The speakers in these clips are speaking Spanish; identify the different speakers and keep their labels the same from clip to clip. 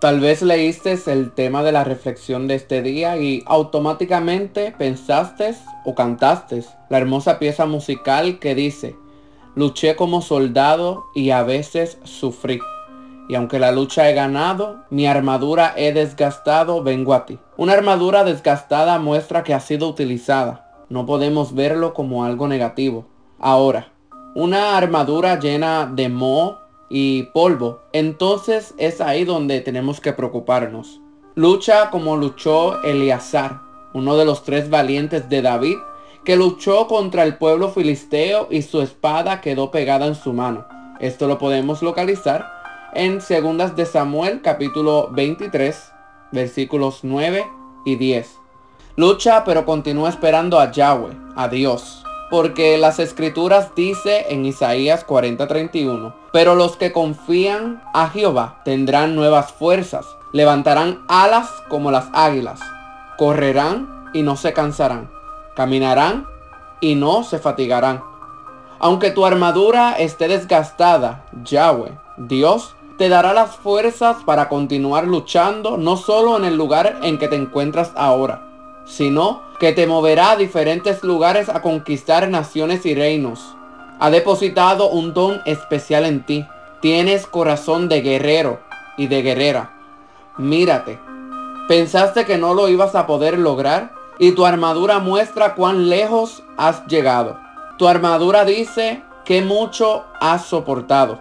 Speaker 1: Tal vez leíste el tema de la reflexión de este día y automáticamente pensaste o cantaste la hermosa pieza musical que dice, luché como soldado y a veces sufrí. Y aunque la lucha he ganado, mi armadura he desgastado, vengo a ti. Una armadura desgastada muestra que ha sido utilizada. No podemos verlo como algo negativo. Ahora, una armadura llena de moho y polvo, entonces es ahí donde tenemos que preocuparnos. Lucha como luchó Eleazar, uno de los tres valientes de David, que luchó contra el pueblo filisteo y su espada quedó pegada en su mano. Esto lo podemos localizar en Segundas de Samuel capítulo 23 versículos 9 y 10. Lucha pero continúa esperando a Yahweh, a Dios, porque las escrituras dice en Isaías 40:31, pero los que confían a Jehová tendrán nuevas fuerzas, levantarán alas como las águilas, correrán y no se cansarán, caminarán y no se fatigarán. Aunque tu armadura esté desgastada, Yahweh, Dios, te dará las fuerzas para continuar luchando no solo en el lugar en que te encuentras ahora, sino que te moverá a diferentes lugares a conquistar naciones y reinos. Ha depositado un don especial en ti. Tienes corazón de guerrero y de guerrera. Mírate. ¿Pensaste que no lo ibas a poder lograr? Y tu armadura muestra cuán lejos has llegado. Tu armadura dice que mucho has soportado.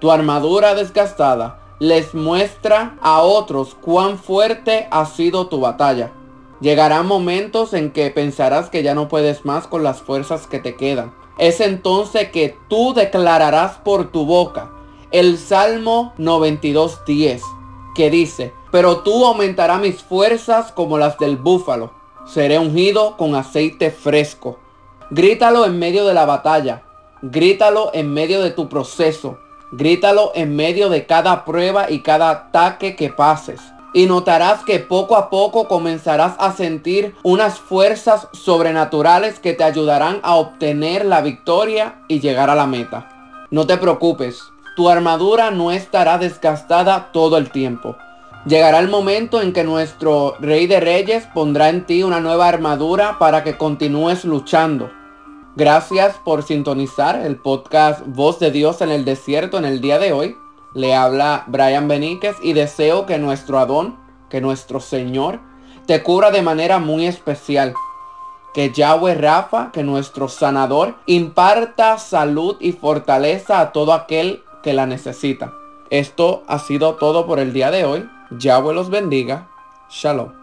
Speaker 1: Tu armadura desgastada les muestra a otros cuán fuerte ha sido tu batalla. Llegarán momentos en que pensarás que ya no puedes más con las fuerzas que te quedan. Es entonces que tú declararás por tu boca el Salmo 92.10, que dice, pero tú aumentarás mis fuerzas como las del búfalo. Seré ungido con aceite fresco. Grítalo en medio de la batalla. Grítalo en medio de tu proceso. Grítalo en medio de cada prueba y cada ataque que pases y notarás que poco a poco comenzarás a sentir unas fuerzas sobrenaturales que te ayudarán a obtener la victoria y llegar a la meta. No te preocupes, tu armadura no estará desgastada todo el tiempo. Llegará el momento en que nuestro Rey de Reyes pondrá en ti una nueva armadura para que continúes luchando. Gracias por sintonizar el podcast Voz de Dios en el Desierto en el día de hoy. Le habla Brian Beníquez y deseo que nuestro Adón, que nuestro Señor, te cura de manera muy especial. Que Yahweh Rafa, que nuestro sanador, imparta salud y fortaleza a todo aquel que la necesita. Esto ha sido todo por el día de hoy. Yahweh los bendiga. Shalom.